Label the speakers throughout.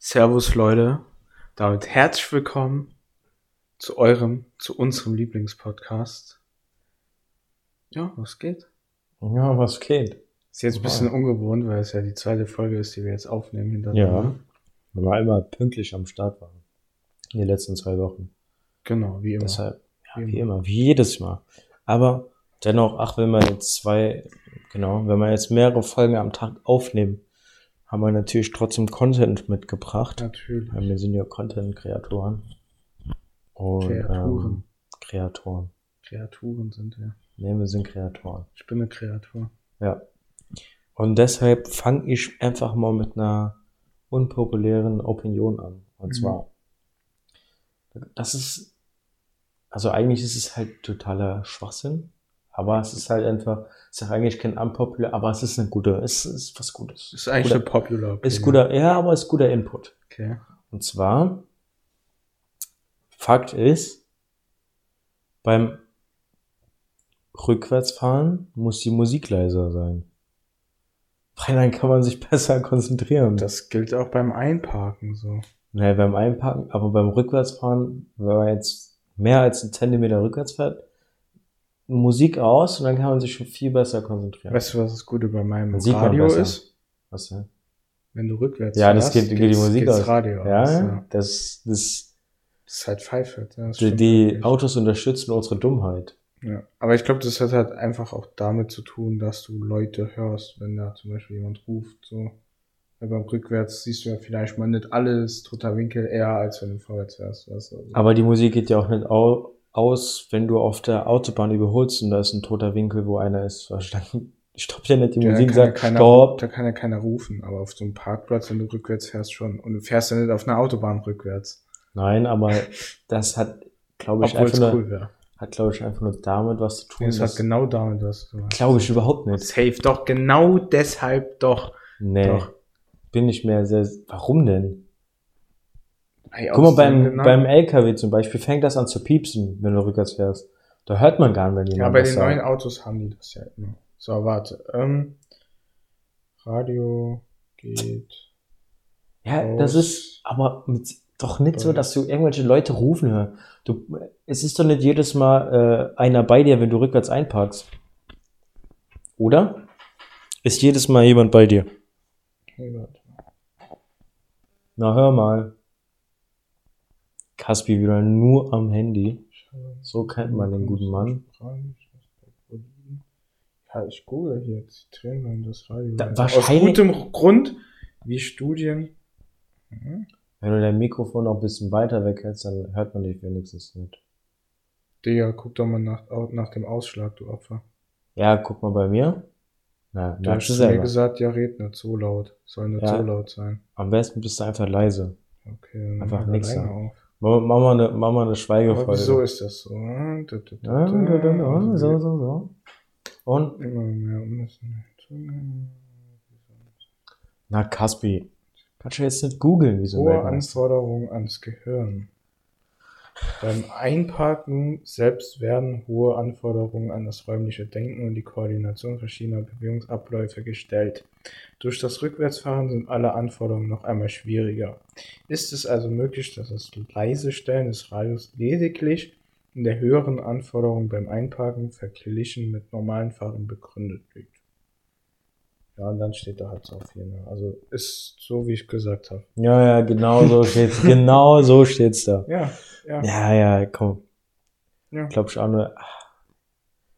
Speaker 1: Servus Leute, damit herzlich willkommen zu eurem, zu unserem Lieblingspodcast. Ja, was geht?
Speaker 2: Ja, was geht?
Speaker 1: Ist jetzt ein bisschen ungewohnt, weil es ja die zweite Folge ist, die wir jetzt aufnehmen
Speaker 2: hintereinander. Ja, weil wir einmal pünktlich am Start waren. In den letzten zwei Wochen.
Speaker 1: Genau, wie immer.
Speaker 2: Deshalb, ja, wie, wie immer. wie jedes Mal. Aber dennoch, ach, wenn wir jetzt zwei, genau, wenn wir jetzt mehrere Folgen am Tag aufnehmen, haben wir natürlich trotzdem Content mitgebracht.
Speaker 1: Natürlich.
Speaker 2: Weil wir sind ja Content-Kreatoren. Und,
Speaker 1: Kreaturen.
Speaker 2: Ähm, Kreatoren.
Speaker 1: Kreaturen sind wir.
Speaker 2: Nee, wir sind Kreatoren.
Speaker 1: Ich bin eine Kreatur.
Speaker 2: Ja. Und deshalb fange ich einfach mal mit einer unpopulären Opinion an. Und mhm. zwar, das ist, also eigentlich ist es halt totaler Schwachsinn. Aber es ist halt einfach, es ist eigentlich kein unpopular, aber es ist eine gute, es ist was Gutes.
Speaker 1: Es ist eigentlich
Speaker 2: guter,
Speaker 1: eine popular.
Speaker 2: Opinion. Ist guter, ja, aber es ist guter Input.
Speaker 1: Okay.
Speaker 2: Und zwar, Fakt ist, beim Rückwärtsfahren muss die Musik leiser sein. Weil dann kann man sich besser konzentrieren.
Speaker 1: Das gilt auch beim Einparken so.
Speaker 2: Naja, beim Einparken, aber beim Rückwärtsfahren, wenn man jetzt mehr als einen Zentimeter rückwärts fährt, Musik aus und dann kann man sich schon viel besser konzentrieren.
Speaker 1: Weißt du, was das Gute bei meinem Radio ist?
Speaker 2: Was denn?
Speaker 1: Wenn du rückwärts
Speaker 2: Ja, das geht, geht die Musik aus.
Speaker 1: Radio
Speaker 2: ja,
Speaker 1: aus,
Speaker 2: ja, das, das,
Speaker 1: das ist halt pfeife. Ja,
Speaker 2: die, die Autos unterstützen unsere Dummheit.
Speaker 1: Ja, aber ich glaube, das hat halt einfach auch damit zu tun, dass du Leute hörst, wenn da zum Beispiel jemand ruft, so. Weil beim Rückwärts siehst du ja vielleicht mal nicht alles toter Winkel eher, als wenn du vorwärts fährst. Weißt du? also.
Speaker 2: Aber die Musik geht ja auch nicht au aus, wenn du auf der Autobahn überholst und da ist ein toter Winkel, wo einer ist. Stoppt ja nicht die
Speaker 1: ja,
Speaker 2: Musik,
Speaker 1: sagt
Speaker 2: keiner,
Speaker 1: Stopp. Da kann ja keiner rufen, aber auf so einem Parkplatz, wenn du rückwärts fährst, schon. Und du fährst ja nicht auf einer Autobahn rückwärts.
Speaker 2: Nein, aber das hat, glaube ich,
Speaker 1: Obwohl einfach cool
Speaker 2: nur, hat, glaube ich, einfach nur damit was zu tun.
Speaker 1: Es hat genau damit was zu tun.
Speaker 2: Glaube ich überhaupt nicht.
Speaker 1: Safe, doch, genau deshalb doch.
Speaker 2: Nee.
Speaker 1: Doch.
Speaker 2: Bin ich mehr sehr, warum denn? Hey, Guck mal, beim, genau. beim LKW zum Beispiel fängt das an zu piepsen, wenn du rückwärts fährst. Da hört man gar nicht, wenn jemand
Speaker 1: Ja, bei den sagt. neuen Autos haben die das ja immer. So, warte. Ähm, Radio geht.
Speaker 2: Ja, aus. das ist aber mit, doch nicht so, dass du irgendwelche Leute rufen hörst. Du, es ist doch nicht jedes Mal äh, einer bei dir, wenn du rückwärts einparkst. Oder? Ist jedes Mal jemand bei dir? Na, hör mal. Caspi wieder nur am Handy. So kennt man den guten Mann.
Speaker 1: Ja, ich google hier Zitronen und das Radio.
Speaker 2: Da, wahrscheinlich,
Speaker 1: Aus gutem Grund, wie Studien.
Speaker 2: Mhm. Wenn du dein Mikrofon noch ein bisschen weiter weghältst, dann hört man dich wenigstens nicht.
Speaker 1: Digga, guck doch mal nach, nach dem Ausschlag, du Opfer.
Speaker 2: Ja, guck mal bei mir.
Speaker 1: Na, du hast mir gesagt, ja, red nicht so laut. Soll nicht ja, so laut sein.
Speaker 2: Am besten bist du einfach leise.
Speaker 1: Okay,
Speaker 2: einfach nichts sagen. Mach mal eine, mach mal eine Schweigefolge.
Speaker 1: wieso ist das so?
Speaker 2: So, so, so. Und?
Speaker 1: Immer mehr
Speaker 2: Na, Caspi. Kannst du jetzt nicht googeln, wieso?
Speaker 1: Hohe Anforderungen ans Gehirn. Beim Einparken selbst werden hohe Anforderungen an das räumliche Denken und die Koordination verschiedener Bewegungsabläufe gestellt. Durch das Rückwärtsfahren sind alle Anforderungen noch einmal schwieriger. Ist es also möglich, dass das leise Stellen des Radios lediglich in der höheren Anforderung beim Einparken verglichen mit normalen Fahren begründet liegt? Ja, und dann steht da halt so viel. Ne? Also ist so, wie ich gesagt habe.
Speaker 2: Ja, ja, genau so steht's. genau so steht's da.
Speaker 1: Ja, ja.
Speaker 2: Ja, ja, komm. Ja. Glaub ich auch nur.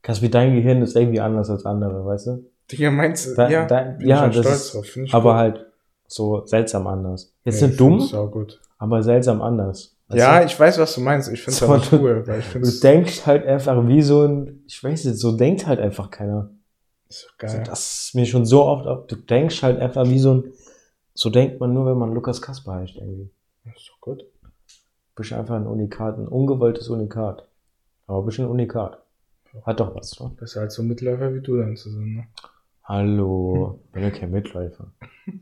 Speaker 2: Kaspi, dein Gehirn ist irgendwie anders als andere, weißt du?
Speaker 1: Ja, meinst du?
Speaker 2: Da,
Speaker 1: ja,
Speaker 2: da,
Speaker 1: bin
Speaker 2: ja das
Speaker 1: stolz
Speaker 2: ist,
Speaker 1: drauf.
Speaker 2: Aber
Speaker 1: gut.
Speaker 2: halt so seltsam anders. Jetzt
Speaker 1: Ja,
Speaker 2: nicht
Speaker 1: ich
Speaker 2: dumm,
Speaker 1: find's gut.
Speaker 2: aber seltsam anders.
Speaker 1: Ja,
Speaker 2: du?
Speaker 1: ich weiß, was du meinst. Ich finde es
Speaker 2: So,
Speaker 1: aber
Speaker 2: du-
Speaker 1: cool, weil ich
Speaker 2: Du
Speaker 1: finde es
Speaker 2: denkst halt einfach wie so ein, ich weiß nicht, so denkt halt einfach keiner.
Speaker 1: Ist doch
Speaker 2: Also
Speaker 1: geil.
Speaker 2: das ist mir schon so oft du denkst halt einfach wie so ein, so denkt man nur, wenn man Lukas Kasper heißt irgendwie.
Speaker 1: Das ist doch gut.
Speaker 2: Du bist einfach ein Unikat, ein ungewolltes Unikat. Aber bist ein Unikat. Hat doch was, wa?
Speaker 1: Besser als so Mitläufer wie du dann zu sein, ne?
Speaker 2: Hallo, bin ja kein Mitläufer.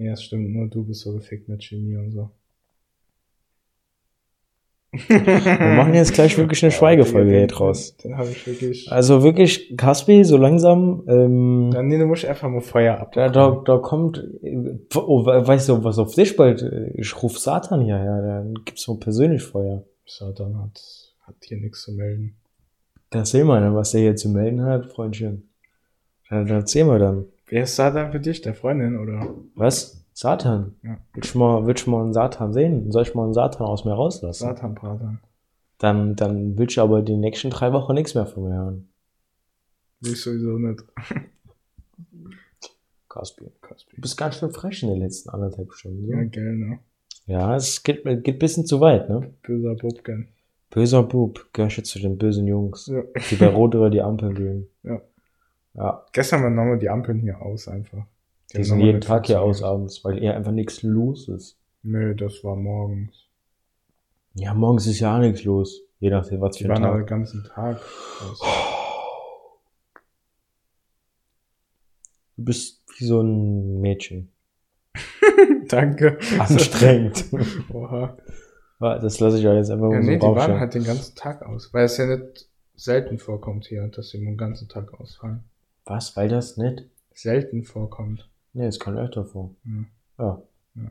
Speaker 1: Ja, das stimmt. Nur du bist so gefickt mit Chemie und so.
Speaker 2: Wir machen jetzt gleich wirklich eine Schweigefolge hier draus.
Speaker 1: Den habe ich wirklich.
Speaker 2: Also wirklich, Caspi, so langsam, ähm,
Speaker 1: Dann, nee, du musst einfach mal Feuer ab.
Speaker 2: da, da, da kommt, oh, weißt du, was auf dich bald, ich ruf Satan hierher, dann gibt's so persönlich Feuer.
Speaker 1: Satan hat, hat hier nichts zu melden.
Speaker 2: Das sehen wir dann, was der hier zu melden hat, Freundchen. Dann erzählen wir dann.
Speaker 1: Wer ist Satan für dich? Der Freundin, oder?
Speaker 2: Was? Satan?
Speaker 1: Ja.
Speaker 2: Willst du mal, willst du mal einen Satan sehen? Soll ich mal einen Satan aus mir rauslassen?
Speaker 1: Satanbrater.
Speaker 2: Dann, dann willst du aber die nächsten drei Wochen nichts mehr von mir hören.
Speaker 1: Will ich sowieso nicht.
Speaker 2: Caspi. Du
Speaker 1: Kaspi.
Speaker 2: bist ganz schön frech in den letzten anderthalb Stunden.
Speaker 1: Ja,
Speaker 2: Ja,
Speaker 1: gell, ne?
Speaker 2: ja es geht, geht ein bisschen zu weit, ne?
Speaker 1: Böser Bub, gell.
Speaker 2: Böser Bub, gehörst du zu den bösen Jungs,
Speaker 1: Ja.
Speaker 2: die bei Rot über die Ampel gehen.
Speaker 1: Ja.
Speaker 2: Ja,
Speaker 1: Gestern waren nochmal die Ampeln hier aus, einfach.
Speaker 2: Die sind jeden Tag hier aus abends, weil hier einfach nichts los ist.
Speaker 1: Nö, das war morgens.
Speaker 2: Ja, morgens ist ja auch nichts los. Je nachdem, was
Speaker 1: Die
Speaker 2: für ein
Speaker 1: waren aber den
Speaker 2: Tag.
Speaker 1: ganzen Tag aus.
Speaker 2: Du bist wie so ein Mädchen.
Speaker 1: Danke.
Speaker 2: Anstrengend.
Speaker 1: Oha.
Speaker 2: Ja, das lasse ich euch jetzt einfach
Speaker 1: Ja,
Speaker 2: mal so
Speaker 1: nee, die waren halt den ganzen Tag aus. Weil es ja nicht selten vorkommt hier, dass sie den ganzen Tag ausfallen.
Speaker 2: Was? Weil das nicht?
Speaker 1: Selten vorkommt.
Speaker 2: Nee, es kommt öfter vor.
Speaker 1: Ja.
Speaker 2: Ja.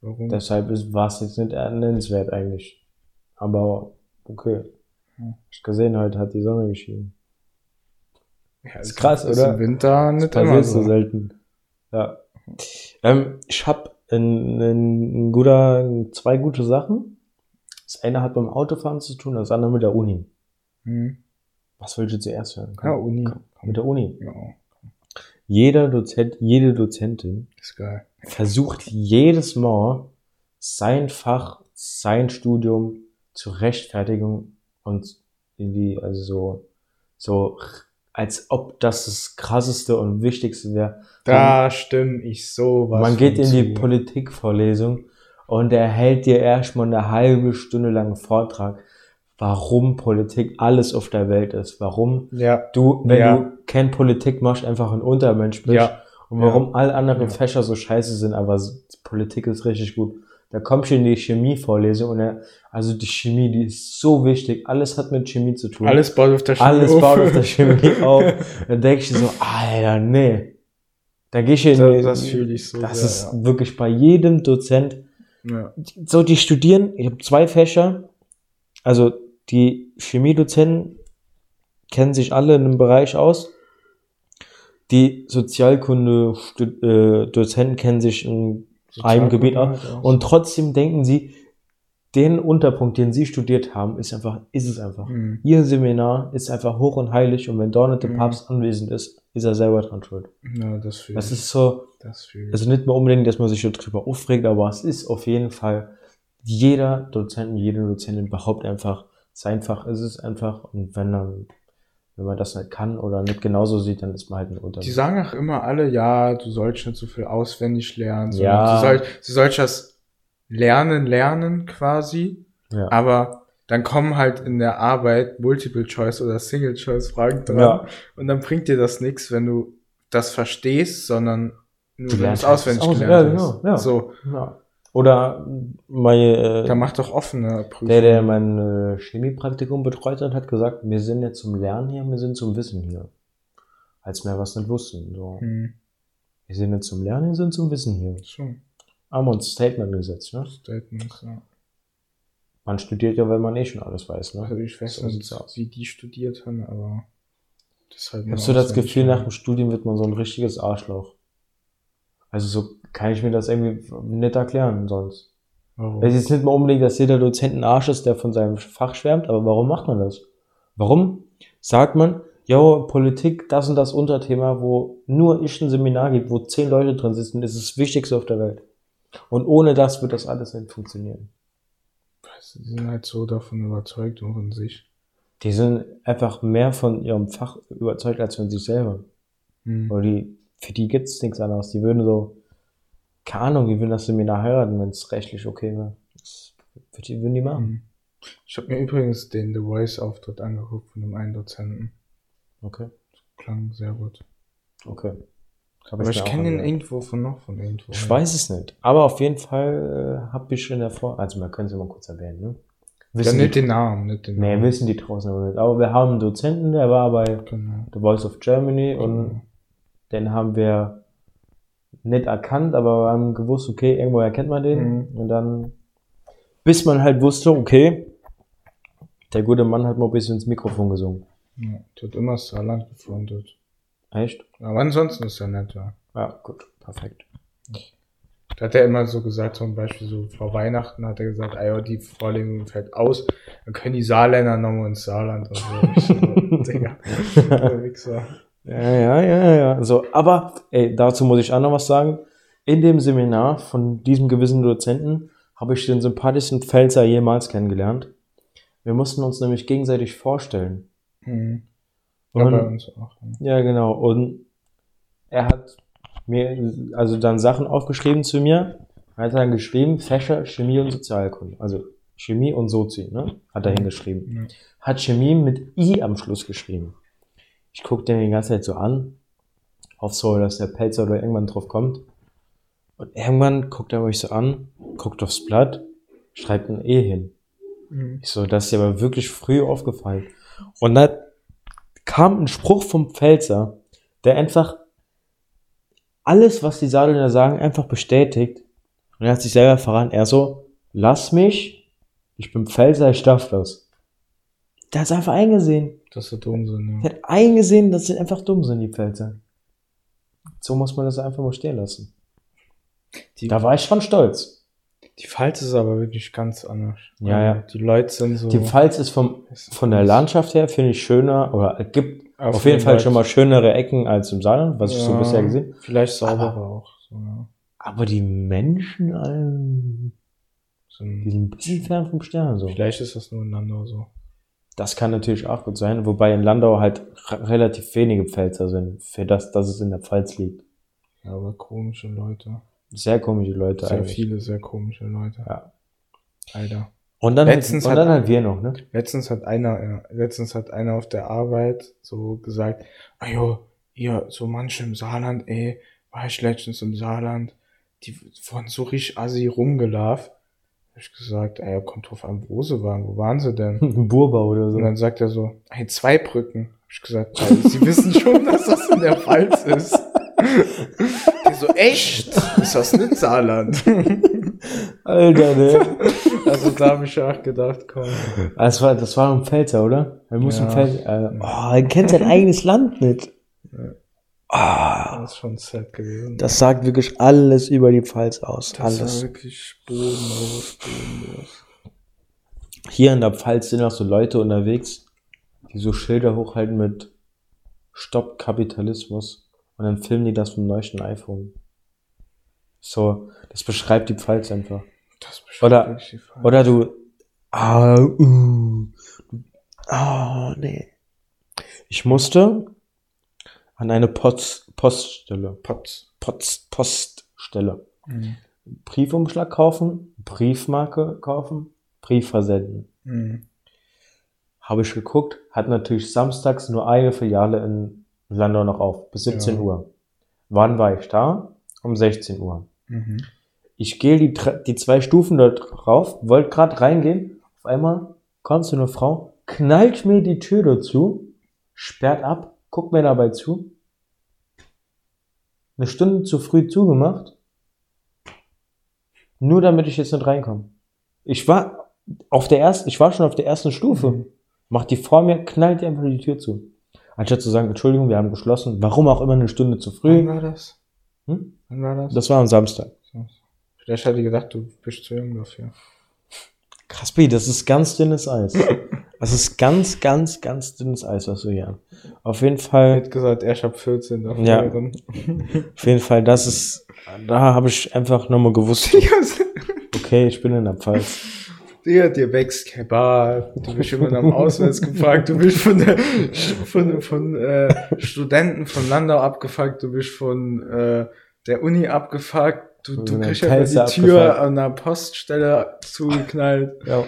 Speaker 1: Warum?
Speaker 2: Deshalb ist, war es jetzt nicht nennenswert eigentlich. Aber okay.
Speaker 1: Hm.
Speaker 2: Ich gesehen, heute hat die Sonne geschienen.
Speaker 1: ja,
Speaker 2: ist krass,
Speaker 1: ist
Speaker 2: oder?
Speaker 1: im Winter
Speaker 2: Das
Speaker 1: nicht immer
Speaker 2: passiert so
Speaker 1: so.
Speaker 2: selten. Ja. Ähm, ich habe ein, ein guter, zwei gute Sachen. Das eine hat beim Autofahren zu tun, das andere mit der Uni.
Speaker 1: Hm.
Speaker 2: Was willst du zuerst hören?
Speaker 1: Ja, Uni.
Speaker 2: Komm, mit der Uni.
Speaker 1: Ja,
Speaker 2: Jeder Dozent, jede Dozentin
Speaker 1: ist geil.
Speaker 2: versucht jedes Mal sein Fach, sein Studium zu rechtfertigen und irgendwie, also so, so, als ob das das krasseste und wichtigste wäre.
Speaker 1: Da stimme ich sowas.
Speaker 2: Man geht in die. Politikvorlesung und er hält dir erstmal eine halbe Stunde lang einen Vortrag, warum Politik alles auf der Welt ist, warum
Speaker 1: Ja,
Speaker 2: du, wenn
Speaker 1: Ja.
Speaker 2: du kein Politik machst, einfach ein Untermensch bist.
Speaker 1: Ja.
Speaker 2: Und warum alle anderen
Speaker 1: Ja.
Speaker 2: Fächer so scheiße sind, aber Politik ist richtig gut. Da kommst du in die Chemievorlesung und er, also die Chemie, die ist so wichtig. Alles hat mit Chemie zu tun.
Speaker 1: alles baut auf der Chemie
Speaker 2: Alles
Speaker 1: auf.
Speaker 2: baut auf der Chemie auf. Dann denke ich so, Alter, nee. Da geh ich in
Speaker 1: Das, das fühle ich so
Speaker 2: Das
Speaker 1: sehr,
Speaker 2: ist wirklich bei jedem Dozent.
Speaker 1: ja.
Speaker 2: So, die studieren, ich habe zwei Fächer. Also die Chemiedozenten kennen sich alle in einem Bereich aus. Die Sozialkunde-Dozenten kennen sich in einem Gebiet aus. Und trotzdem denken sie, den Unterpunkt, den sie studiert haben, ist einfach, ist es einfach.
Speaker 1: Mhm.
Speaker 2: Ihr Seminar ist einfach hoch und heilig und wenn dort der
Speaker 1: Mhm.
Speaker 2: Papst anwesend ist, ist er selber dran schuld.
Speaker 1: Ja, das fühle
Speaker 2: Das ist so,
Speaker 1: Das fühle ich.
Speaker 2: also nicht mehr unbedingt, dass man sich darüber aufregt, aber es ist auf jeden Fall, jeder Dozent und jede Dozentin behauptet einfach, sein Fach ist es einfach und wenn dann, wenn man das nicht kann oder nicht genauso sieht, dann ist man halt ein
Speaker 1: Die
Speaker 2: Unternehmen.
Speaker 1: sagen auch immer alle, ja, du sollst nicht so viel auswendig lernen.
Speaker 2: Ja.
Speaker 1: Du, soll, du sollst das lernen, lernen quasi.
Speaker 2: Ja.
Speaker 1: Aber dann kommen halt in der Arbeit Multiple-Choice oder Single-Choice-Fragen dran.
Speaker 2: Ja.
Speaker 1: Und dann bringt dir das nichts, wenn du das verstehst, sondern nur
Speaker 2: Du
Speaker 1: wenn du
Speaker 2: lernst
Speaker 1: es auswendig
Speaker 2: es aus-
Speaker 1: gelernt
Speaker 2: ja,
Speaker 1: hast.
Speaker 2: genau, ja.
Speaker 1: So,
Speaker 2: ja. Oder meine, äh,
Speaker 1: mach doch offene Prüfungen.
Speaker 2: der, der mein äh, Chemiepraktikum betreut hat, hat gesagt, wir sind nicht zum Lernen hier, wir sind zum Wissen hier. Als wir was nicht wussten. So.
Speaker 1: Hm,
Speaker 2: Wir sind nicht zum Lernen, wir sind zum Wissen hier.
Speaker 1: schon.
Speaker 2: Haben wir uns Statement gesetzt, ne?
Speaker 1: Statements, ja.
Speaker 2: Man studiert ja, wenn man eh schon alles weiß, ne?
Speaker 1: Also ich weiß nicht, wie die studiert haben, aber das halt
Speaker 2: Hast du das Gefühl, nach dem Studium wird man so ein richtiges Arschloch? Also so kann ich mir das irgendwie nicht erklären sonst.
Speaker 1: Warum?
Speaker 2: Es ist jetzt nicht mal unbedingt, dass jeder Dozent ein Arsch ist, der von seinem Fach schwärmt, aber warum macht man das? Warum sagt man, jo, Politik, das und das Unterthema, wo nur ich ein Seminar gibt, wo zehn Leute drin sitzen, ist das Wichtigste auf der Welt. Und ohne das wird das alles nicht funktionieren.
Speaker 1: Sie sind halt so davon überzeugt und von sich.
Speaker 2: Die sind einfach mehr von ihrem Fach überzeugt als von sich selber.
Speaker 1: Hm.
Speaker 2: Weil die, für die gibt's nichts anderes. Die würden so, keine Ahnung, die würden das Seminar heiraten, wenn es rechtlich okay wäre. Das würden die machen.
Speaker 1: Hm. Ich habe mir übrigens den The Voice-Auftritt angeguckt von dem einen Dozenten.
Speaker 2: Okay.
Speaker 1: Klang sehr gut.
Speaker 2: Okay.
Speaker 1: Aber ich kenne ihn
Speaker 2: angehört.
Speaker 1: irgendwo von noch von irgendwo.
Speaker 2: Ich weiß es nicht. Aber auf jeden Fall äh, habe ich in der Vor... Also man könnte es mal kurz erwähnen, ne?
Speaker 1: Ja,
Speaker 2: Wissen
Speaker 1: nicht
Speaker 2: die,
Speaker 1: den Namen, nicht den
Speaker 2: nee,
Speaker 1: Namen.
Speaker 2: wissen die draußen aber nicht. Aber wir haben einen Dozenten, der war bei
Speaker 1: Genau.
Speaker 2: The Voice of Germany und den haben wir nicht erkannt, aber wir haben gewusst, okay, irgendwo erkennt man den.
Speaker 1: Mhm.
Speaker 2: Und dann, bis man halt wusste, okay, der gute Mann hat mal ein bisschen ins Mikrofon gesungen.
Speaker 1: Ja, tut immer Saarland gefrontet.
Speaker 2: Echt?
Speaker 1: Aber ansonsten ist er nett, ja.
Speaker 2: Ja, gut, perfekt.
Speaker 1: Da hat er immer so gesagt, zum Beispiel so vor Weihnachten hat er gesagt, ah ja, die Vorlegung fällt aus, dann können die Saarländer nochmal ins Saarland. Und so, Digga, der Wichser.
Speaker 2: Ja, ja, ja, ja. So, aber ey, dazu muss ich auch noch was sagen. In dem Seminar von diesem gewissen Dozenten habe ich den sympathischsten Pfälzer jemals kennengelernt. Wir mussten uns nämlich gegenseitig vorstellen.
Speaker 1: Mhm. Ja,
Speaker 2: Und-
Speaker 1: bei uns auch. Ja.
Speaker 2: Genau. Und er hat mir also dann Sachen aufgeschrieben zu mir. Er hat dann geschrieben, Fächer Chemie und Sozialkunde. Also Chemie und Sozi, ne? Hat er hingeschrieben.
Speaker 1: Ja.
Speaker 2: Hat Chemie mit I am Schluss geschrieben. Ich guck den die ganze Zeit so an. Hoffe so, dass der Pelzer oder irgendwann drauf kommt. Und irgendwann guckt er mich so an, guckt aufs Blatt, schreibt ein E hin.
Speaker 1: Mhm.
Speaker 2: Ich so, das ist dir aber wirklich früh aufgefallen. Und dann kam ein Spruch vom Pfälzer, der einfach alles, was die Saarländer sagen, einfach bestätigt. Und er hat sich selber verraten. Er so, lass mich, ich bin Pfälzer, ich darf das. Der hat einfach eingesehen.
Speaker 1: Dass sie dumm sind,
Speaker 2: Der hat eingesehen, dass sie einfach dumm sind, die Pfälzer. So muss man das einfach mal stehen lassen.
Speaker 1: Die,
Speaker 2: Da war ich schon stolz.
Speaker 1: die Pfalz ist aber wirklich ganz anders.
Speaker 2: Ja, ja.
Speaker 1: Die Leute sind so.
Speaker 2: Die Pfalz ist vom, von der Landschaft her, finde ich, schöner, oder gibt
Speaker 1: Auf
Speaker 2: auf jeden Fall
Speaker 1: Fall.
Speaker 2: schon mal schönere Ecken als im Saarland, was ich so
Speaker 1: Ja,
Speaker 2: bisher gesehen
Speaker 1: Vielleicht sauberer
Speaker 2: Aber-
Speaker 1: auch. So, ja.
Speaker 2: Aber die Menschen, Alter,
Speaker 1: Sind,
Speaker 2: die sind ein bisschen fern vom Stern, so.
Speaker 1: Vielleicht ist das nur in Landau so.
Speaker 2: Das kann natürlich auch gut sein, wobei in Landau halt relativ wenige Pfälzer sind, für das, dass es in der Pfalz liegt.
Speaker 1: Ja, aber komische Leute.
Speaker 2: Sehr komische Leute
Speaker 1: Sehr
Speaker 2: eigentlich.
Speaker 1: viele, sehr komische Leute.
Speaker 2: Ja.
Speaker 1: Alter.
Speaker 2: Und dann, halt,
Speaker 1: Letztens
Speaker 2: und
Speaker 1: hat-
Speaker 2: dann halt wir noch, ne?
Speaker 1: Letztens hat einer, ja, letztens hat einer auf der Arbeit so gesagt, ah jo, ihr, so manche im Saarland, ey, war ich letztens im Saarland, die wurden so richtig assi rumgelaufen. Hab ich gesagt, ey, kommt drauf an, wo sie waren, wo waren sie denn?
Speaker 2: Burbau oder
Speaker 1: Und
Speaker 2: so.
Speaker 1: dann sagt er so, hey, zwei Brücken. Hab ich gesagt, ey, sie wissen schon, dass das in der Pfalz ist. Der so, echt? Ist das nicht Saarland?
Speaker 2: Alter, ne?
Speaker 1: Also da habe ich auch gedacht, komm.
Speaker 2: Das war, das war ein Pfälzer, oder? Er muss
Speaker 1: Ja.
Speaker 2: ein Pfälzer, äh, oh, er kennt sein eigenes Land nicht.
Speaker 1: Ja.
Speaker 2: Ah,
Speaker 1: Das ist schon sad gewesen.
Speaker 2: das sagt wirklich alles über die Pfalz aus.
Speaker 1: Das
Speaker 2: alles.
Speaker 1: war wirklich bodenlos, bodenlos.
Speaker 2: Hier in der Pfalz sind auch so Leute unterwegs, die so Schilder hochhalten mit Stopp Kapitalismus. Und dann filmen die das vom neuesten iPhone. So, das beschreibt die Pfalz einfach.
Speaker 1: Das beschreibt
Speaker 2: Oder-
Speaker 1: die Pfalz.
Speaker 2: Oder du, ah, uh, ah, nee. Ich musste an eine Post, Poststelle,
Speaker 1: Potz.
Speaker 2: Post, Poststelle,
Speaker 1: Mhm.
Speaker 2: Briefumschlag kaufen, Briefmarke kaufen, Brief versenden.
Speaker 1: Mhm.
Speaker 2: Habe ich geguckt, hat natürlich samstags nur eine Filiale in Landau noch auf, bis 17
Speaker 1: Ja.
Speaker 2: Uhr. Wann war ich da? Um 16 Uhr.
Speaker 1: Mhm.
Speaker 2: Ich gehe die, die zwei Stufen dort rauf, wollte gerade reingehen. Auf einmal kommt so eine Frau, knallt mir die Tür dazu, sperrt ab, guckt mir dabei zu. Eine Stunde zu früh zugemacht. Nur damit ich jetzt nicht reinkomme. Ich war auf der ersten, ich war schon auf der ersten Stufe.
Speaker 1: Mhm.
Speaker 2: Macht die vor mir, knallt die einfach die Tür zu. Anstatt zu sagen, Entschuldigung, wir haben geschlossen. Warum auch immer eine Stunde zu
Speaker 1: Wann
Speaker 2: früh.
Speaker 1: war das?
Speaker 2: Hm?
Speaker 1: Wann war das?
Speaker 2: Das war am Samstag.
Speaker 1: Vielleicht hat die gedacht, du bist zu jung dafür.
Speaker 2: Krass, B, das ist ganz dünnes Eis. Das ist ganz, ganz, ganz dünnes Eis, was du hier hast. Auf jeden Fall,
Speaker 1: hat gesagt, er ab 14 dafür.
Speaker 2: Ja. auf jeden Fall, das ist, da habe ich einfach nochmal gewusst, okay, ich bin in der Pfalz.
Speaker 1: Digga, dir wächst kein Bart, du bist immer am Auswärts gefragt, du bist von der, von, von äh, Studenten von Landau abgefuckt, du bist von äh, der Uni abgefuckt, du, du kriegst
Speaker 2: Pelze
Speaker 1: die Tür
Speaker 2: abgefuckt.
Speaker 1: an der Poststelle zugeknallt.
Speaker 2: Ja.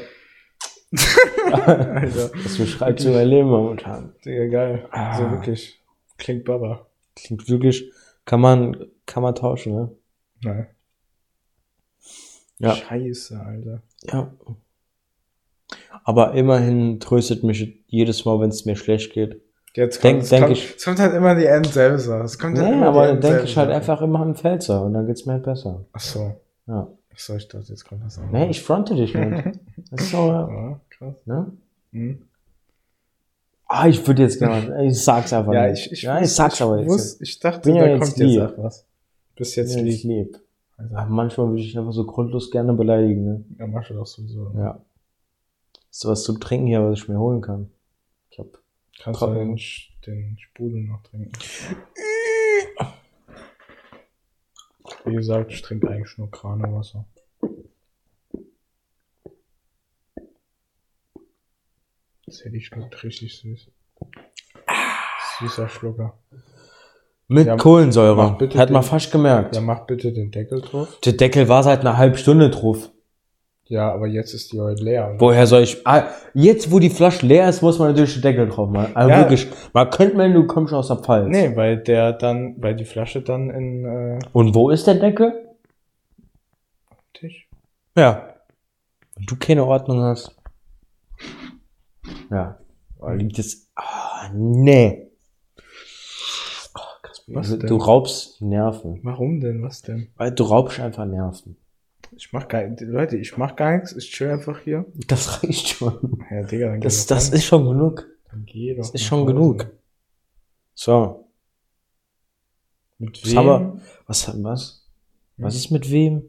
Speaker 1: Alter,
Speaker 2: Das beschreibt so mein Leben momentan.
Speaker 1: Digga, geil. Also
Speaker 2: Ah.
Speaker 1: wirklich, klingt Baba.
Speaker 2: Klingt wirklich, kann man, kann man tauschen, ne?
Speaker 1: Nein.
Speaker 2: Ja.
Speaker 1: Scheiße, Alter.
Speaker 2: Ja. Aber immerhin tröstet mich jedes Mal, wenn es mir schlecht geht.
Speaker 1: Jetzt
Speaker 2: Denk-
Speaker 1: kommt, es,
Speaker 2: denk
Speaker 1: kommt,
Speaker 2: ich-
Speaker 1: es kommt halt immer die Endselser. Es kommt halt
Speaker 2: Nee,
Speaker 1: immer
Speaker 2: aber dann denke ich halt einfach immer an Pfälzer und dann geht's mir halt besser.
Speaker 1: Ach so.
Speaker 2: Ja.
Speaker 1: Ach so, ich dachte, jetzt kommt das auch.
Speaker 2: Nee, ich fronte dich nicht. Das ist so,
Speaker 1: Ja, krass.
Speaker 2: ne?
Speaker 1: Hm.
Speaker 2: Ah, ich würde jetzt gerne, ich sag's einfach
Speaker 1: Ja,
Speaker 2: nicht.
Speaker 1: ich, ich,
Speaker 2: ja, ich sag's aber jetzt.
Speaker 1: wus- ich dachte,
Speaker 2: Bin ja
Speaker 1: da
Speaker 2: jetzt
Speaker 1: kommt jetzt
Speaker 2: lieb.
Speaker 1: auch was. Bis jetzt
Speaker 2: ja, ich
Speaker 1: lieb.
Speaker 2: Aber manchmal würde ich einfach so grundlos gerne beleidigen, ne?
Speaker 1: Ja, machst du doch sowieso.
Speaker 2: Ja. Ist was zu trinken hier, was ich mir holen kann. Ich hab
Speaker 1: Kannst du
Speaker 2: Trocken.
Speaker 1: den, Sch- den Sprudel noch trinken? Wie gesagt, ich trinke eigentlich nur Kranewasser. Das hätte ich gut richtig süß. Süßer Schlucker.
Speaker 2: mit
Speaker 1: Ja,
Speaker 2: Kohlensäure. Hat man
Speaker 1: den-
Speaker 2: fast gemerkt.
Speaker 1: Ja, mach bitte den Deckel drauf.
Speaker 2: Der Deckel war seit einer halben Stunde drauf.
Speaker 1: Ja, aber jetzt ist die heute leer.
Speaker 2: Woher soll ich. Ah, jetzt, wo die Flasche leer ist, muss man natürlich den Deckel drauf machen. Also
Speaker 1: Ja.
Speaker 2: wirklich. Man könnte meinen, du kommst aus der Pfalz.
Speaker 1: Nee, weil der dann, weil die Flasche dann in äh,
Speaker 2: Und wo ist der Deckel?
Speaker 1: Tisch.
Speaker 2: Ja. Wenn du keine Ordnung hast. Ja. Oh, liegt jetzt. Ah, nee. Oh, krass.
Speaker 1: Was
Speaker 2: du,
Speaker 1: denn?
Speaker 2: du raubst Nerven.
Speaker 1: Warum denn? Was denn?
Speaker 2: Weil du raubst einfach Nerven.
Speaker 1: Ich mach gar Leute, ich mach gar nichts. Ich chill einfach hier.
Speaker 2: Das reicht schon.
Speaker 1: Ja, Digga, dann
Speaker 2: Das, das ist schon genug.
Speaker 1: Dann geh doch
Speaker 2: das ist schon genug. So.
Speaker 1: Mit
Speaker 2: Was
Speaker 1: wem?
Speaker 2: haben wir- Was, was? Was
Speaker 1: Hm?
Speaker 2: ist mit wem?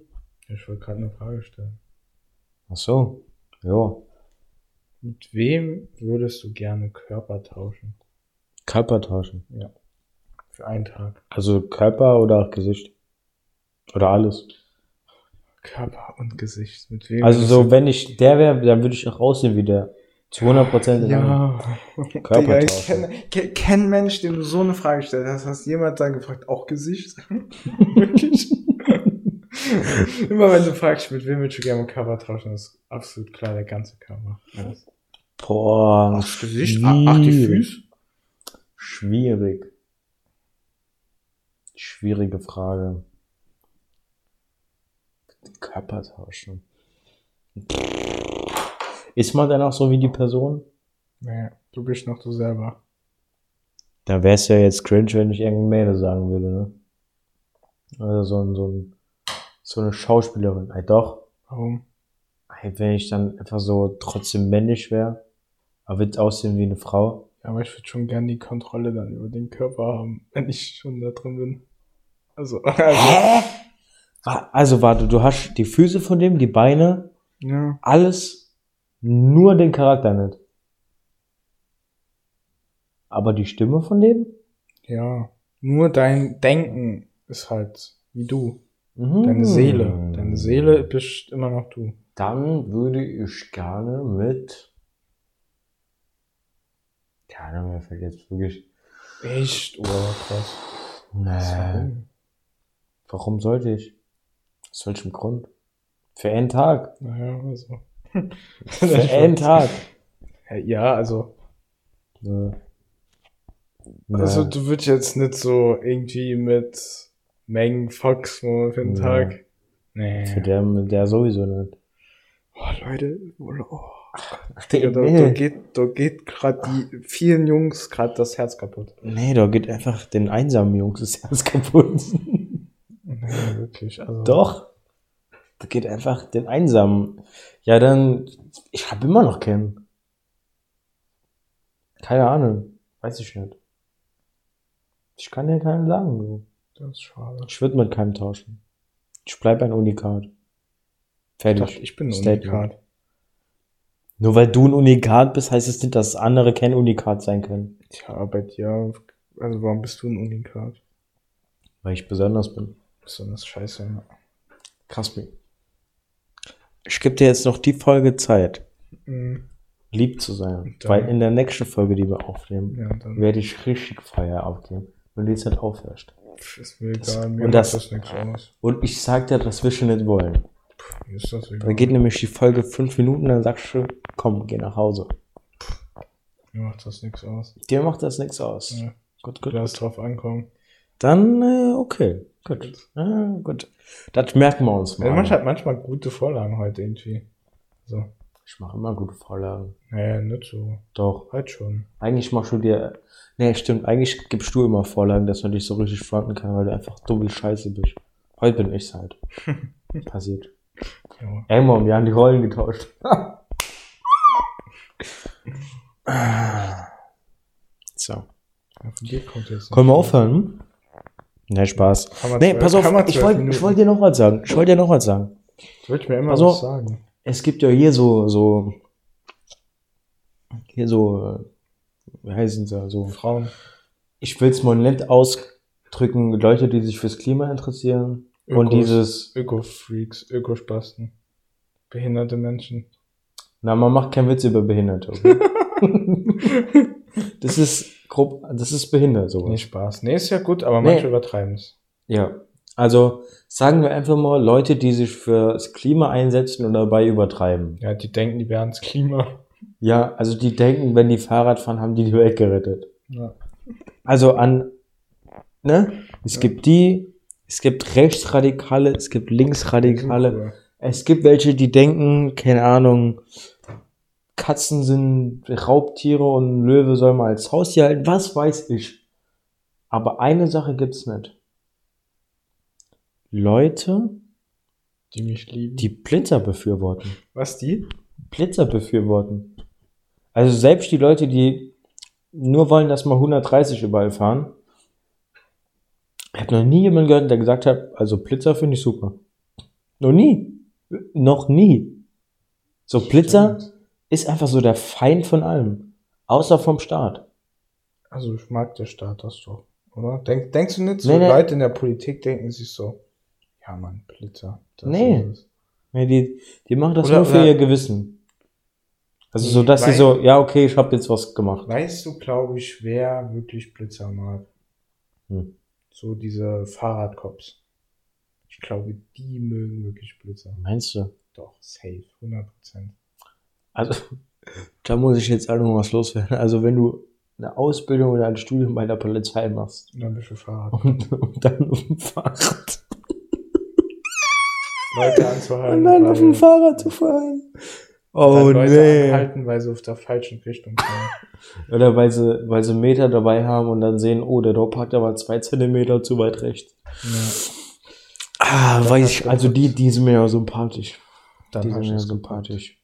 Speaker 1: Ich wollte gerade eine Frage stellen.
Speaker 2: Ach so. Ja.
Speaker 1: Mit wem würdest du gerne Körper tauschen?
Speaker 2: Körper tauschen.
Speaker 1: Für einen Tag.
Speaker 2: Also Körper oder Gesicht? Oder alles?
Speaker 1: Körper und Gesicht. Mit wem?
Speaker 2: Also so, wenn ich der wäre, dann würde ich auch aussehen wie der. Zu 100 Prozent.
Speaker 1: Ja.
Speaker 2: Körper
Speaker 1: Digga, ich kenne ke- kenn Mensch, dem du so eine Frage stellst. Hast, hast jemand dann gefragt, auch Gesicht? Wirklich? Immer wenn du fragst, mit wem würdest du gerne Körper tauschen, ist absolut klar der ganze Körper. Alles.
Speaker 2: Boah.
Speaker 1: Das Gesicht? Ach, ach, die
Speaker 2: schwierig.
Speaker 1: Füße?
Speaker 2: Schwierig. Schwierige Frage. Körper tauschen. Ist man dann auch so wie die Person?
Speaker 1: Nee, du bist noch du selber.
Speaker 2: Da wäre es ja jetzt cringe, wenn ich irgendein Mädel sagen würde, ne? Also so, ein, so, ein, so eine Schauspielerin. Ey, doch.
Speaker 1: Warum?
Speaker 2: Ey, wenn ich dann einfach so trotzdem männlich wäre, aber wird aussehen wie eine Frau.
Speaker 1: Ja, aber ich würde schon gern die Kontrolle dann über den Körper haben, wenn ich schon da drin bin. Also, also
Speaker 2: Hä? Also warte, du hast die Füße von dem, die Beine,
Speaker 1: ja.
Speaker 2: alles, nur den Charakter nicht. Aber die Stimme von dem?
Speaker 1: Ja. Nur dein Denken ist halt wie du.
Speaker 2: Mhm.
Speaker 1: Deine Seele. Deine Seele bist immer noch du.
Speaker 2: Dann würde ich gerne mit. Ja, mir fällt jetzt wirklich.
Speaker 1: Echt? Oh, krass.
Speaker 2: Nee.
Speaker 1: Warum?
Speaker 2: Sollte ich? Aus welchem Grund? Für einen Tag.
Speaker 1: Naja, also.
Speaker 2: Für einen Tag.
Speaker 1: Ja, also.
Speaker 2: Nee.
Speaker 1: Also du würdest jetzt nicht so irgendwie mit Mengen Fox für den
Speaker 2: Nee.
Speaker 1: Tag. Nee.
Speaker 2: Für der, mit der sowieso nicht.
Speaker 1: Oh, Leute, oh,
Speaker 2: Nee,
Speaker 1: ja, da, da geht, da geht gerade die vielen Jungs gerade das Herz kaputt.
Speaker 2: nee, da geht einfach den einsamen Jungs das Herz kaputt.
Speaker 1: Nee, wirklich. Also,
Speaker 2: Doch. Da geht einfach den einsamen. Ja, dann. Ich habe immer noch keinen. Keine Ahnung. Weiß ich nicht. Ich kann dir keinen sagen. So.
Speaker 1: Das ist schade.
Speaker 2: Ich würde mit keinem tauschen. Ich bleibe ein Unikat.
Speaker 1: Ich
Speaker 2: Fertig.
Speaker 1: dachte, ich bin ein. Unikat.
Speaker 2: Nur weil du ein Unikat bist, heißt es nicht, dass andere kein Unikat sein können.
Speaker 1: Tja, bei dir, also warum bist du ein Unikat?
Speaker 2: Weil ich besonders bin.
Speaker 1: Besonders scheiße. Ja.
Speaker 2: Krass. Ich gebe dir jetzt noch die Folge Zeit,
Speaker 1: Mhm.
Speaker 2: lieb zu sein.
Speaker 1: Dann-
Speaker 2: Weil in der nächsten Folge, die wir aufnehmen,
Speaker 1: ja,
Speaker 2: werde ich richtig Feier aufgeben, wenn du jetzt nicht aufhörst.
Speaker 1: ist mir egal. Mir
Speaker 2: Und das-
Speaker 1: das nichts aus.
Speaker 2: Und ich sag dir, das wirst du nicht wollen.
Speaker 1: Mir ist das egal.
Speaker 2: Da geht nämlich die Folge fünf Minuten, dann sagst du, komm, geh nach Hause.
Speaker 1: Mir macht das nichts aus.
Speaker 2: Dir macht das nichts aus.
Speaker 1: Ja.
Speaker 2: Gut, gut.
Speaker 1: Lass drauf ankommen.
Speaker 2: Dann, äh, okay. Gut. Ah, gut. Das merken wir uns
Speaker 1: Ja,
Speaker 2: mal.
Speaker 1: manchmal hat manchmal gute Vorlagen heute irgendwie. So.
Speaker 2: Ich mache immer gute Vorlagen.
Speaker 1: Naja, nicht so.
Speaker 2: Doch.
Speaker 1: Halt schon.
Speaker 2: Eigentlich machst du dir. Nee, stimmt. Eigentlich gibst du immer Vorlagen, dass man dich so richtig fronten kann, weil du einfach dumm wie Scheiße bist. Heute bin ich's halt. Passiert.
Speaker 1: Ja.
Speaker 2: Irgendwann, wir haben die Rollen getauscht. so.
Speaker 1: Ja, von dir kommt jetzt
Speaker 2: Können wir aufhören? Nee, Spaß. Nee, pass auf, ich wollte ich wollt dir noch was sagen. Ich wollte dir noch was sagen.
Speaker 1: Du wolltest mir immer
Speaker 2: Also-
Speaker 1: was sagen.
Speaker 2: Es gibt ja hier so, so, hier so, wie heißen sie, so,
Speaker 1: Frauen.
Speaker 2: ich will es mal nett ausdrücken, Leute, die sich fürs Klima interessieren und
Speaker 1: Ökos.
Speaker 2: dieses,
Speaker 1: Öko-Freaks, Ökospasten. Behinderte Menschen.
Speaker 2: na, man macht keinen Witz über Behinderte. Okay? das ist grob, das ist behindert, sowas.
Speaker 1: Nee, Spaß. Nee, ist ja gut, aber
Speaker 2: Nee.
Speaker 1: manche übertreiben es.
Speaker 2: Ja. Also, sagen wir einfach mal, Leute, die sich fürs Klima einsetzen und dabei übertreiben.
Speaker 1: Ja, die denken, die wären das Klima.
Speaker 2: Ja, also die denken, wenn die Fahrrad fahren, haben die die Welt gerettet.
Speaker 1: Ja.
Speaker 2: Also an, ne? Es
Speaker 1: Ja.
Speaker 2: gibt die, es gibt Rechtsradikale, es gibt Linksradikale, es gibt welche, die denken, keine Ahnung, Katzen sind Raubtiere und Löwe soll man als Haustier halten, was weiß ich. Aber eine Sache gibt's nicht. Leute,
Speaker 1: Die mich lieben.
Speaker 2: die Blitzer befürworten.
Speaker 1: Was, die?
Speaker 2: Blitzer befürworten. Also selbst die Leute, die nur wollen, dass wir 130 überall fahren. Ich habe noch nie jemanden gehört, der gesagt hat, also Blitzer finde ich super. Noch nie. Noch nie. So Blitzer
Speaker 1: Stimmt.
Speaker 2: ist einfach so der Feind von allem. Außer vom Staat.
Speaker 1: Also, ich mag der Staat das doch, oder? Denk, denkst du nicht, so
Speaker 2: Nee, nee.
Speaker 1: Leute in der Politik denken sich so, ja, Mann, Blitzer. das
Speaker 2: Nee. Nee, die, die machen das
Speaker 1: Oder-
Speaker 2: nur für
Speaker 1: oder-
Speaker 2: ihr Gewissen. Also so, dass sie so, ja, okay, ich habe jetzt was gemacht.
Speaker 1: Weißt du, glaube ich, wer wirklich Blitzer mag?
Speaker 2: Hm.
Speaker 1: So diese Fahrradcops. Ich glaube, die mögen wirklich Blitzer.
Speaker 2: Meinst du?
Speaker 1: Doch, safe, 100 Prozent.
Speaker 2: Also, da muss ich jetzt auch noch was loswerden. Also, wenn du eine Ausbildung oder ein Studium bei der Polizei machst
Speaker 1: Und dann bist du Fahrrad.
Speaker 2: und, und dann auf dem Fahrrad,
Speaker 1: Leute anzuhalten.
Speaker 2: und dann auf dem Fahrrad zu fahren.
Speaker 1: Dann
Speaker 2: Oh
Speaker 1: Leute
Speaker 2: nee.
Speaker 1: anhalten, weil sie auf der falschen Richtung fahren.
Speaker 2: Oder weil sie, weil sie Meter dabei haben und dann sehen, oh, der Dog parkt aber zwei Zentimeter zu weit rechts.
Speaker 1: ja,
Speaker 2: Ah,
Speaker 1: Dann
Speaker 2: weiß ich, also die, die sind mir ja sympathisch.
Speaker 1: dann
Speaker 2: die sind mir
Speaker 1: es
Speaker 2: sympathisch.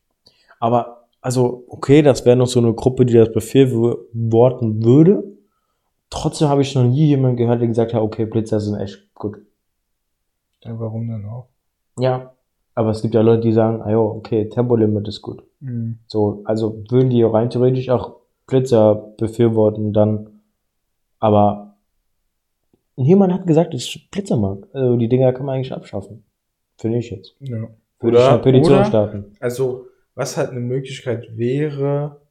Speaker 2: Aber, also, okay, das wäre noch so eine Gruppe, die das befürworten würde. Trotzdem habe ich noch nie jemanden gehört, der gesagt hat, okay, Blitzer sind echt gut.
Speaker 1: Ja, warum dann auch?
Speaker 2: Ja. Aber es gibt ja Leute, die sagen, ah jo, okay, Tempolimit ist gut.
Speaker 1: Mhm.
Speaker 2: So, also würden die rein theoretisch auch Blitzer befürworten, dann, aber niemand hat gesagt, dass ich Blitzer mag. Also die Dinger kann man eigentlich abschaffen. Finde ich jetzt.
Speaker 1: Ja.
Speaker 2: Würde ich eine Petition
Speaker 1: oder
Speaker 2: starten.
Speaker 1: Also, was halt eine Möglichkeit wäre,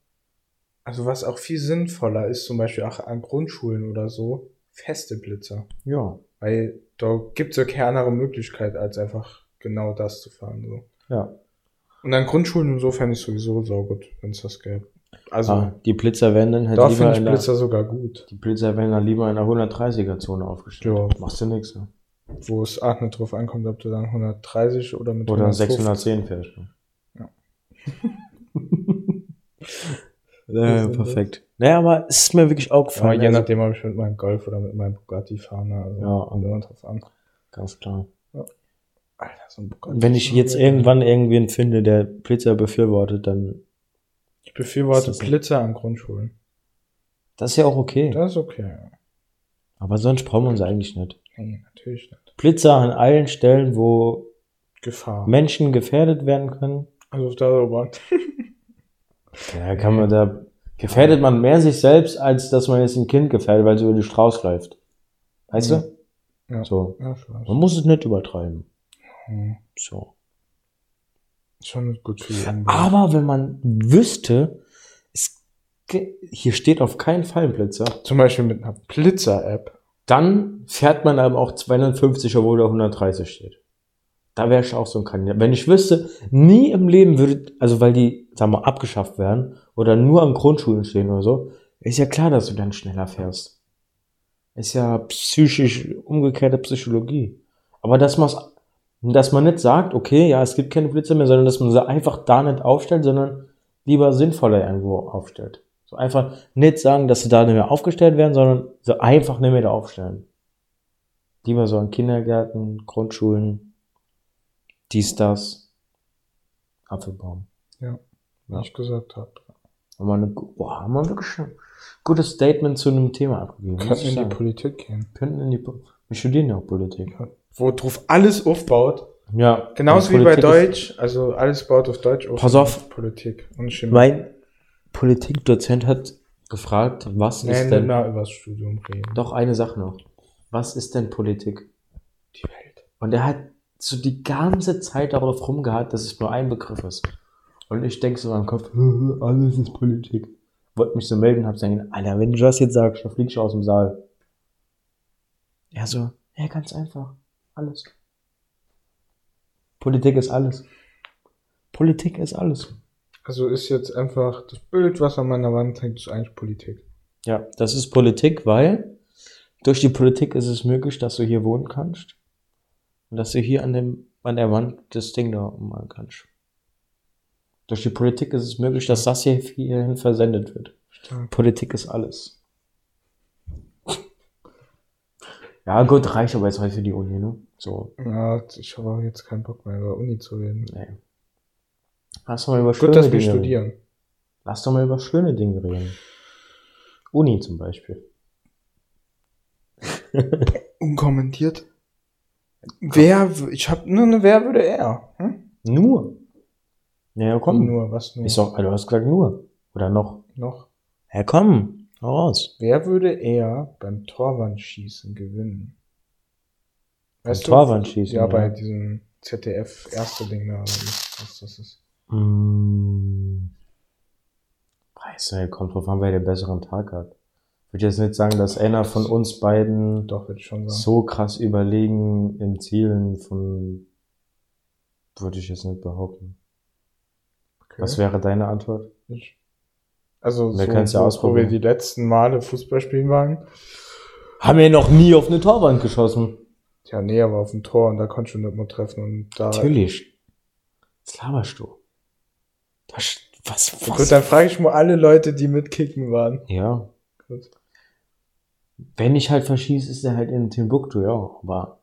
Speaker 1: also was auch viel sinnvoller ist, zum Beispiel auch an Grundschulen oder so, feste Blitzer.
Speaker 2: Ja.
Speaker 1: Weil da gibt's ja keine andere Möglichkeit, als einfach genau das zu fahren. So.
Speaker 2: Ja.
Speaker 1: Und an Grundschulen und so fände ich sowieso saugut, wenn es das gäbe. Also,
Speaker 2: Ah, die Blitzer werden dann halt
Speaker 1: da
Speaker 2: lieber
Speaker 1: finde ich
Speaker 2: in der,
Speaker 1: Blitzer sogar gut.
Speaker 2: die Blitzer werden dann lieber in der 130er Zone aufgestellt.
Speaker 1: Ja.
Speaker 2: Machst du nichts, ne?
Speaker 1: Wo es auch nicht drauf ankommt, ob du dann 130 oder mit
Speaker 2: Oder
Speaker 1: 150
Speaker 2: 610 fährst. Ne?
Speaker 1: Ja.
Speaker 2: ja, perfekt. Naja, aber es ist mir wirklich aufgefallen.
Speaker 1: je
Speaker 2: also,
Speaker 1: nachdem, ob ich mit meinem Golf oder mit meinem Bugatti fahre. Ne? Also,
Speaker 2: Ja.
Speaker 1: kommt immer drauf an.
Speaker 2: ganz klar.
Speaker 1: Alter, so ein Bugatti.
Speaker 2: Wenn ich jetzt irgendwann irgendwen finde, der Blitzer befürwortet, dann
Speaker 1: Ich befürworte
Speaker 2: Das
Speaker 1: Blitzer an Grundschulen.
Speaker 2: das ist ja auch okay.
Speaker 1: Das ist okay. ja.
Speaker 2: Aber sonst brauchen wir uns eigentlich nicht.
Speaker 1: Nee, natürlich nicht.
Speaker 2: Blitzer an allen Stellen, wo
Speaker 1: Gefahr.
Speaker 2: Menschen gefährdet werden können.
Speaker 1: Also auf der Autobahn.
Speaker 2: Ja, kann man da gefährdet man mehr sich selbst, als dass man jetzt ein Kind gefährdet, weil es über die Straße läuft. Weißt
Speaker 1: Mhm.
Speaker 2: du?
Speaker 1: Ja.
Speaker 2: So.
Speaker 1: Ja.
Speaker 2: Man muss es nicht übertreiben. So.
Speaker 1: Schon gut für die Umwelt.
Speaker 2: Aber wenn man wüsste, es, hier steht auf keinen Fall ein Blitzer,
Speaker 1: Zum Beispiel mit einer Blitzer-App.
Speaker 2: dann fährt man aber auch 250, obwohl da 130 steht. Da wäre ich auch so ein Kandidat. Wenn ich wüsste, nie im Leben würde, also weil die, sagen wir, abgeschafft werden oder nur an Grundschulen stehen oder so, ist ja klar, dass du dann schneller fährst. Ist ja psychisch umgekehrte Psychologie. Aber dass man Und dass man nicht sagt, okay, ja, es gibt keine Polizei mehr, sondern dass man sie einfach da nicht aufstellt, sondern lieber sinnvoller irgendwo aufstellt. So einfach nicht sagen, dass sie da nicht mehr aufgestellt werden, sondern so einfach nicht mehr da aufstellen. Lieber so an Kindergärten, Grundschulen, dies, das, Apfelbaum.
Speaker 1: Ja, wie
Speaker 2: Ja.
Speaker 1: ich gesagt habe.
Speaker 2: Haben wir, eine, boah, haben wir wirklich ein gutes Statement zu einem Thema abgegeben.
Speaker 1: Könnten in die. Politik gehen.
Speaker 2: Könnten in die Wir studieren ja auch Politik.
Speaker 1: Wo drauf alles aufbaut.
Speaker 2: Ja.
Speaker 1: Genauso wie bei Deutsch. Also alles baut auf Deutsch auf.
Speaker 2: Pass auf.
Speaker 1: Politik und Chemie.
Speaker 2: Mein Politikdozent hat gefragt, was
Speaker 1: nee,
Speaker 2: ist denn.
Speaker 1: mehr über das Studium reden.
Speaker 2: Doch eine Sache noch. Was ist denn Politik?
Speaker 1: Die Welt.
Speaker 2: Und er hat so die ganze Zeit darauf rumgehalten, dass es nur ein Begriff ist. Und ich denke so in meinem Kopf, alles ist Politik. Wollte mich so melden, hab sagen, Alter, wenn du das jetzt sagst, dann flieg ich aus dem Saal. Er so, ja, ganz einfach. Alles. Politik ist alles. Politik ist alles.
Speaker 1: Also ist jetzt einfach das Bild, was an meiner Wand hängt, ist eigentlich Politik.
Speaker 2: Ja, das ist Politik, weil durch die Politik ist es möglich, dass du hier wohnen kannst. Und dass du hier an, dem, an der Wand das Ding da ummalen kannst. Durch die Politik ist es möglich, dass das hier hierhin versendet wird.
Speaker 1: Stark.
Speaker 2: Politik ist alles. Ja, gut, reicht aber jetzt halt für die Uni, ne? So,
Speaker 1: Ja, ich habe auch jetzt keinen Bock mehr über Uni zu reden.
Speaker 2: nee. Lass doch mal über schöne
Speaker 1: Gut, dass wir
Speaker 2: Dinge reden.
Speaker 1: studieren.
Speaker 2: Lass doch mal über schöne Dinge reden. Uni zum Beispiel.
Speaker 1: Unkommentiert. Wer, ich habe nur eine Wer würde er. Hm?
Speaker 2: Nur. Ja, komm.
Speaker 1: Nur, was nur?
Speaker 2: Ist doch, du hast gesagt nur. Oder noch.
Speaker 1: noch.
Speaker 2: Ja, komm. Raus.
Speaker 1: Wer würde er beim Torwandschießen gewinnen?
Speaker 2: Beim Torwandschießen,
Speaker 1: Ja, bei diesem ZDF erste Ding da, was das ist.
Speaker 2: Mm. Weiß nicht, kommt drauf an, wer den besseren Tag hat. Ich würde jetzt nicht sagen, dass einer von uns beiden
Speaker 1: Doch, würde ich schon sagen.
Speaker 2: so krass überlegen in Zielen von, würde ich jetzt nicht behaupten.
Speaker 1: Okay.
Speaker 2: Was wäre deine Antwort?
Speaker 1: Ich- Also,
Speaker 2: Wir
Speaker 1: so,
Speaker 2: können's ja
Speaker 1: wo- wo wir die letzten Male Fußball spielen waren.
Speaker 2: Haben wir noch nie auf eine Torwand geschossen.
Speaker 1: Ja, nee, aber auf dem Tor und da konntest du nicht mehr treffen und da.
Speaker 2: Natürlich. Was laberst du? Was,
Speaker 1: Ja,
Speaker 2: was?
Speaker 1: Gut, dann frage ich mal alle Leute, die mitkicken waren.
Speaker 2: ja.
Speaker 1: Gut.
Speaker 2: Wenn ich halt verschieße, ist er halt in Timbuktu, ja. Aber,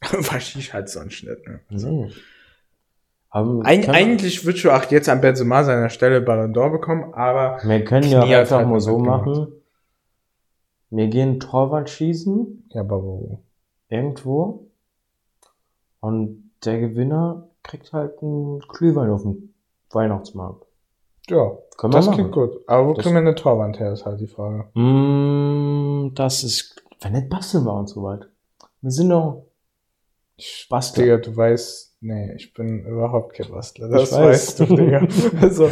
Speaker 1: Was ich halt sonst nicht, ne?
Speaker 2: nee. Aber
Speaker 1: Eig eigentlich würde ich auch jetzt an Benzema seiner Stelle Ballon d'Or bekommen, aber
Speaker 2: Wir können ja einfach
Speaker 1: halt
Speaker 2: mal so machen. Wir gehen Torwart schießen,
Speaker 1: ja, aber wo?
Speaker 2: irgendwo. Und der Gewinner kriegt halt einen Glühwein auf dem Weihnachtsmarkt.
Speaker 1: Ja,
Speaker 2: Können
Speaker 1: das
Speaker 2: wir
Speaker 1: klingt
Speaker 2: machen.
Speaker 1: gut. Aber wo
Speaker 2: Das-
Speaker 1: kriegen wir eine Torwand her, ist halt die Frage.
Speaker 2: Mm, das ist, wenn nicht basteln wir uns so weit. Wir sind doch Bastler.
Speaker 1: Digga, du weißt, nee, ich bin überhaupt kein Bastler. Das
Speaker 2: Ich weiß.
Speaker 1: weißt du, Digga. Also,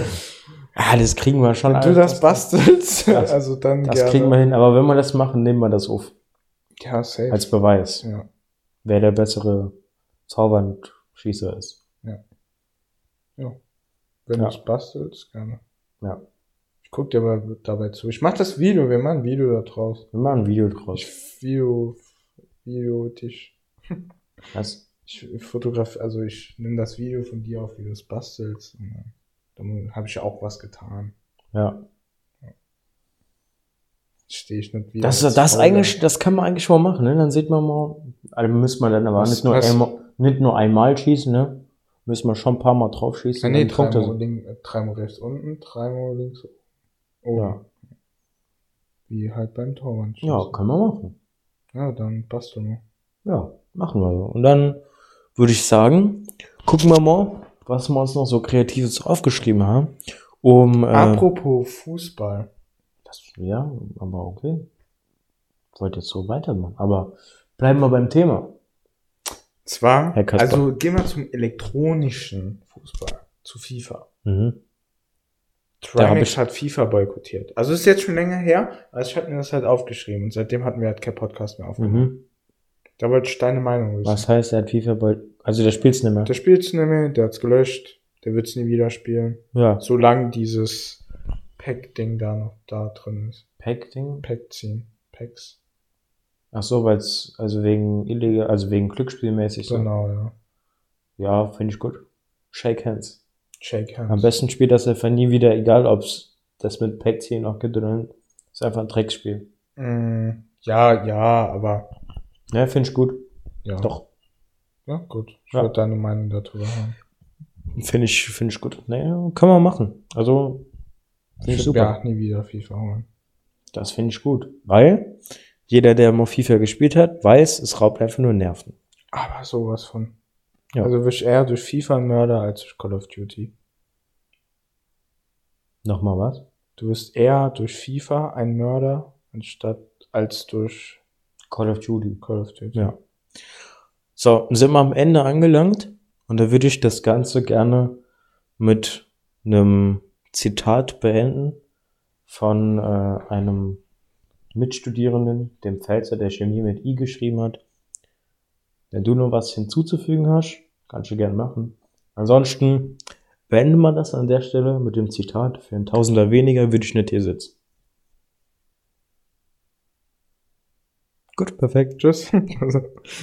Speaker 2: Ah, das kriegen wir schon.
Speaker 1: wenn du das bastelst,
Speaker 2: Das-
Speaker 1: also dann
Speaker 2: Das
Speaker 1: gerne.
Speaker 2: kriegen wir hin. Aber wenn wir das machen, nehmen wir das auf.
Speaker 1: Ja, safe.
Speaker 2: Als Beweis.
Speaker 1: ja.
Speaker 2: Wer der bessere Zauberndschießer ist.
Speaker 1: Wenn
Speaker 2: Ja.
Speaker 1: du es bastelst, gerne.
Speaker 2: Ja.
Speaker 1: Ich guck dir aber dabei zu. Ich mach das Video, wir machen ein Video da draus.
Speaker 2: Wir machen ein Video draus.
Speaker 1: Ich Video, Video, dich.
Speaker 2: Was?
Speaker 1: Ich fotografiere, also ich nehme das Video von dir auf, wie du es bastelst. Dann, habe ich auch was getan.
Speaker 2: Ja.
Speaker 1: Stehe ich nicht wieder.
Speaker 2: Das, das
Speaker 1: Fauler.
Speaker 2: eigentlich, das kann man eigentlich mal machen, ne? Dann sieht man mal, also müssen wir dann aber
Speaker 1: Was-
Speaker 2: nicht nur,
Speaker 1: was-
Speaker 2: einmal, nicht nur einmal schießen, ne? Müssen wir schon ein paar Mal drauf schießen.
Speaker 1: Ah, nee, dreimal, link, äh, dreimal rechts unten, dreimal links oben.
Speaker 2: Ja.
Speaker 1: Wie halt beim Torwand.
Speaker 2: Ja, können wir machen.
Speaker 1: Ja, dann basteln wir.
Speaker 2: Ja, machen wir so. Und dann würde ich sagen, gucken wir mal, was wir uns noch so Kreatives aufgeschrieben haben. Um, äh,
Speaker 1: Apropos Fußball.
Speaker 2: das, ja, aber okay. Ich wollte jetzt so weitermachen. Aber bleiben wir beim Thema.
Speaker 1: Zwar, also gehen wir zum elektronischen Fußball, zu FIFA.
Speaker 2: Mhm.
Speaker 1: Trimax hat FIFA boykottiert. Also ist jetzt schon länger her, also ich hatte mir das halt aufgeschrieben und seitdem hatten wir halt kein Podcast mehr aufgenommen.
Speaker 2: Mhm.
Speaker 1: Da wollte ich deine Meinung wissen.
Speaker 2: Was heißt, er hat FIFA bei, also der spielt's nicht mehr.
Speaker 1: Der spielt's nicht mehr, der hat's gelöscht, der wird's nie wieder spielen.
Speaker 2: Ja.
Speaker 1: Solange dieses Pack-Ding da noch da drin ist.
Speaker 2: Pack-Ding?
Speaker 1: Pack ziehen. Packs.
Speaker 2: Ach so, weil's, also wegen illegal, also wegen Glücksspielmäßig so.
Speaker 1: Genau, ja.
Speaker 2: Ja, finde ich gut. Shake hands.
Speaker 1: Shake hands.
Speaker 2: Am besten spielt das einfach nie wieder, egal ob's das mit Pack noch gedrillt. Ist einfach ein Dreckspiel.
Speaker 1: Mm, ja, ja, aber
Speaker 2: Ja, finde ich gut.
Speaker 1: ja.
Speaker 2: Doch.
Speaker 1: Ja, gut. Ich
Speaker 2: Ja.
Speaker 1: würde deine Meinung darüber haben.
Speaker 2: Finde ich, finde ich gut. Naja, kann man machen. Also, finde ich
Speaker 1: Ich
Speaker 2: super.
Speaker 1: ja nie wieder FIFA holen.
Speaker 2: Das finde ich gut. Weil jeder, der mal FIFA gespielt hat, weiß, es raubt einfach nur Nerven.
Speaker 1: Aber sowas von.
Speaker 2: Ja.
Speaker 1: Also wirst eher durch FIFA ein Mörder als durch Call of Duty.
Speaker 2: Nochmal was?
Speaker 1: Du wirst eher durch FIFA ein Mörder anstatt als durch
Speaker 2: Call of Duty.
Speaker 1: Call of Duty.
Speaker 2: Ja. So, sind wir am Ende angelangt und da würde ich das Ganze gerne mit einem Zitat beenden von äh, einem Mitstudierenden, dem Pfälzer, der Chemie mit I geschrieben hat. Wenn du noch was hinzuzufügen hast, kannst du gerne machen. Ansonsten beenden wir das an der Stelle mit dem Zitat. Für ein Tausender weniger würde ich nicht hier sitzen. Gut, perfekt.
Speaker 1: Tschüss.